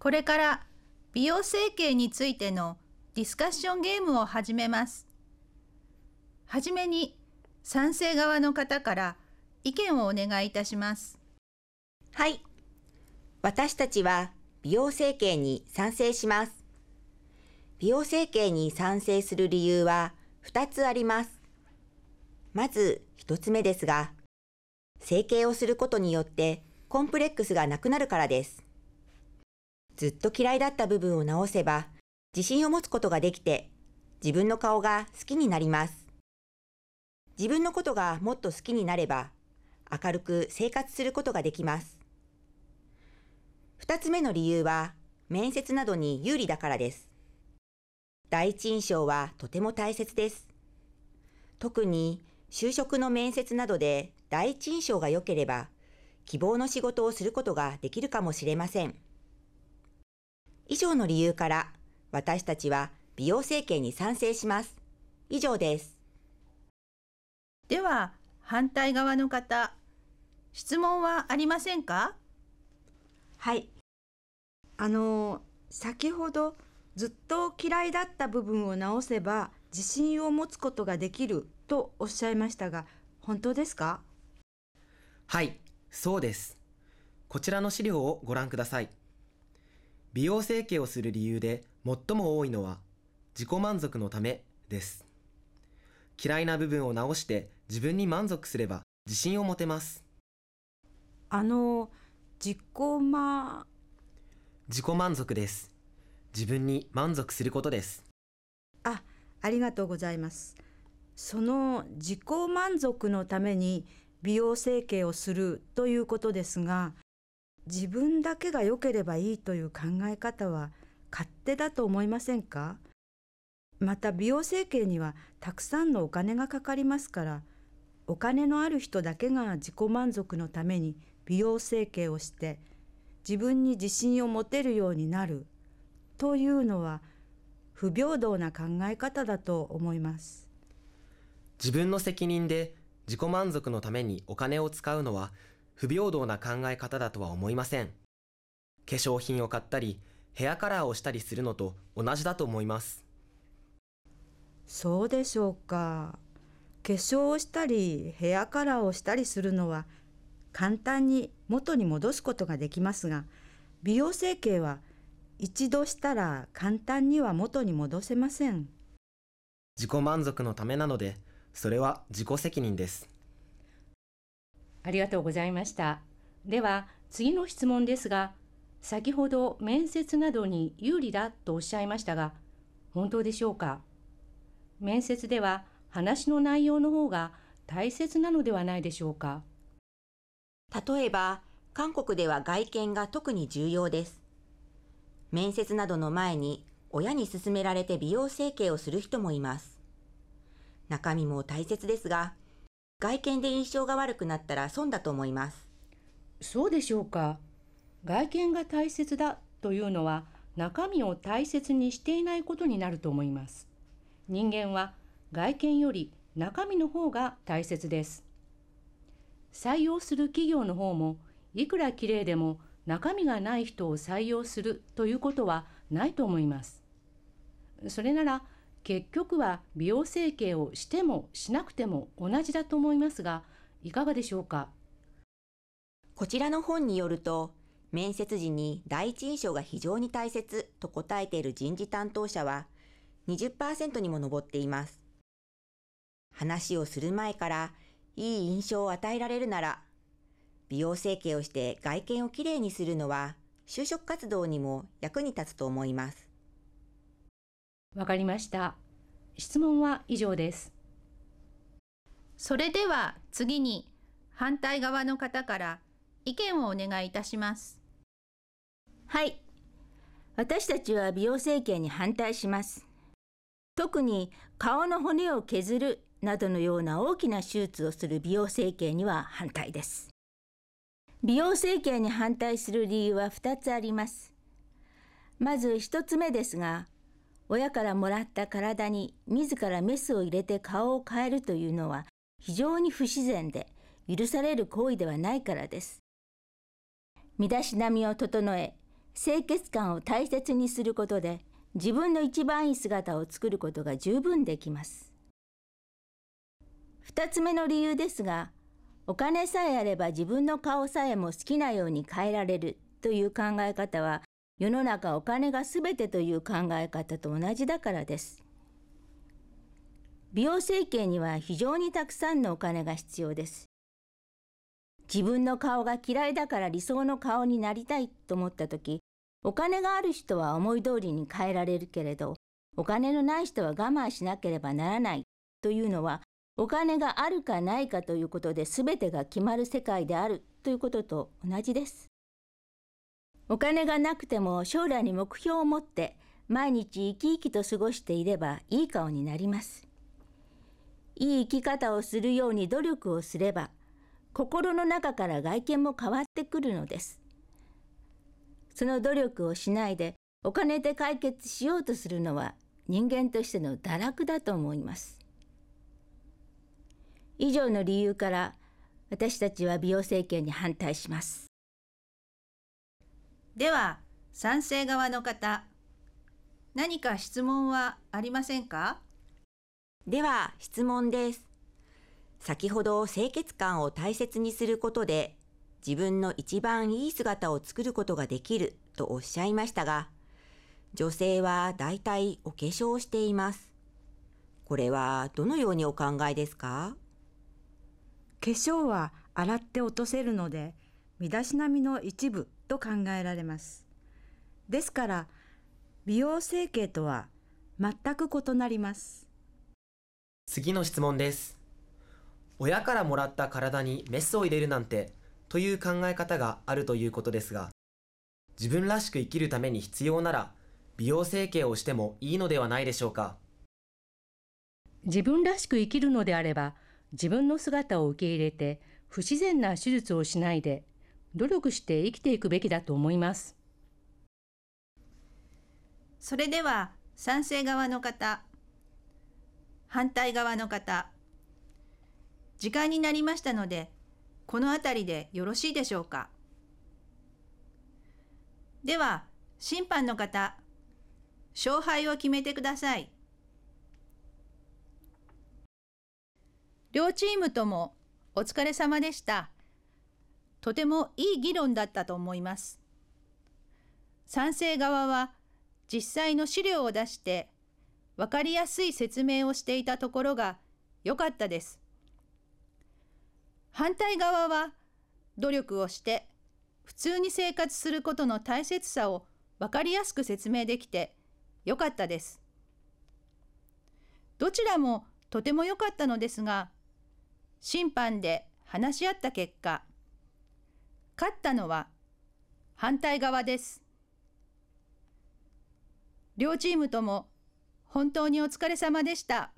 これから美容整形についてのディスカッションゲームを始めます。はじめに賛成側の方から意見をお願いいたします。はい。私たちは美容整形に賛成します。美容整形に賛成する理由は2つあります。まず1つ目ですが、整形をすることによってコンプレックスがなくなるからです。ずっと嫌いだった部分を直せば自信を持つことができて自分の顔が好きになります。自分のことがもっと好きになれば明るく生活することができます。二つ目の理由は面接などに有利だからです。第一印象はとても大切です。特に就職の面接などで第一印象が良ければ希望の仕事をすることができるかもしれません。以上の理由から私たちは美容整形に賛成します。以上です。では反対側の方、質問はありませんか？はい。あの、先ほどずっと嫌いだった部分を直せば自信を持つことができるとおっしゃいましたが、本当ですか？はい、そうです。こちらの資料をご覧ください。美容整形をする理由で最も多いのは自己満足のためです。嫌いな部分を直して自分に満足すれば自信を持てます。あの、自己満自己満足です。自分に満足することです。あ、ありがとうございます。その自己満足のために美容整形をするということですが、自分だけが良ければいいという考え方は勝手だと思いませんか？また美容整形にはたくさんのお金がかかりますからお金のある人だけが自己満足のために美容整形をして自分に自信を持てるようになるというのは不平等な考え方だと思います。自分の責任で自己満足のためにお金を使うのは不平等な考え方だとは思いません。化粧品を買ったりヘアカラーをしたりするのと同じだと思います。そうでしょうか。化粧をしたりヘアカラーをしたりするのは簡単に元に戻すことができますが美容整形は一度したら簡単には元に戻せません。自己満足のためなのでそれは自己責任ですありがとうございましたでは次の質問ですが先ほど面接などに有利だとおっしゃいましたが本当でしょうか？面接では話の内容の方が大切なのではないでしょうか？例えば、韓国では外見が特に重要です。面接などの前に親に勧められて美容整形をする人もいます。中身も大切ですが、外見で印象が悪くなったら損だと思います。そうでしょうか。外見が大切だというのは中身を大切にしていないことになると思います。人間は外見より中身の方が大切です。採用する企業の方もいくら綺麗でも中身がない人を採用するということはないと思います。それなら結局は美容整形をしてもしなくても同じだと思いますがいかがでしょうか？こちらの本によると面接時に第一印象が非常に大切と答えている人事担当者は20%にも上っています。話をする前からいい印象を与えられるなら、美容整形をして外見をきれいにするのは就職活動にも役に立つと思います。わかりました。質問は以上です。それでは次に反対側の方から意見をお願いいたします。はい。私たちは美容整形に反対します。特に顔の骨を削るなどのような大きな手術をする美容整形には反対です。美容整形に反対する理由は2つあります。まず1つ目ですが、親からもらった体に自らメスを入れて顔を変えるというのは非常に不自然で許される行為ではないからです。身だしなみを整え、清潔感を大切にすることで自分の一番いい姿を作ることが十分できます。二つ目の理由ですが、お金さえあれば自分の顔さえも好きなように変えられるという考え方は世の中お金が全てという考え方と同じだからです。美容整形には非常にたくさんのお金が必要です。自分の顔が嫌いだから理想の顔になりたいと思った時、お金がある人は思い通りに変えられるけれど、お金のない人は我慢しなければならないというのは、お金があるかないかということで全てが決まる世界であるということと同じです。お金がなくても将来に目標を持って毎日生き生きと過ごしていればいい顔になります。いい生き方をするように努力をすれば心の中から外見も変わってくるのです。その努力をしないでお金で解決しようとするのは人間としての堕落だと思います。以上の理由から私たちは美容整形に反対します。では賛成側の方何か質問はありませんか？では質問です。先ほど清潔感を大切にすることで自分の一番いい姿を作ることができるとおっしゃいましたが、女性はだいたいお化粧をしています。これはどのようにお考えですか？化粧は洗って落とせるので、身だしなみの一部と考えられます。ですから、美容整形とは全く異なります。次の質問です。親からもらった体にメスを入れるなんてという考え方があるということですが、自分らしく生きるために必要なら、美容整形をしてもいいのではないでしょうか。自分らしく生きるのであれば、自分の姿を受け入れて、不自然な手術をしないで、努力して生きていくべきだと思います。それでは、賛成側の方、反対側の方、時間になりましたので、この辺りでよろしいでしょうか。では、審判の方、勝敗を決めてください。両チームともお疲れ様でした。とてもいい議論だったと思います。賛成側は実際の資料を出して分かりやすい説明をしていたところが良かったです。反対側は努力をして普通に生活することの大切さを分かりやすく説明できてよかったです。どちらもとても良かったのですが審判で話し合った結果勝ったのは反対側です。両チームとも本当にお疲れ様でした。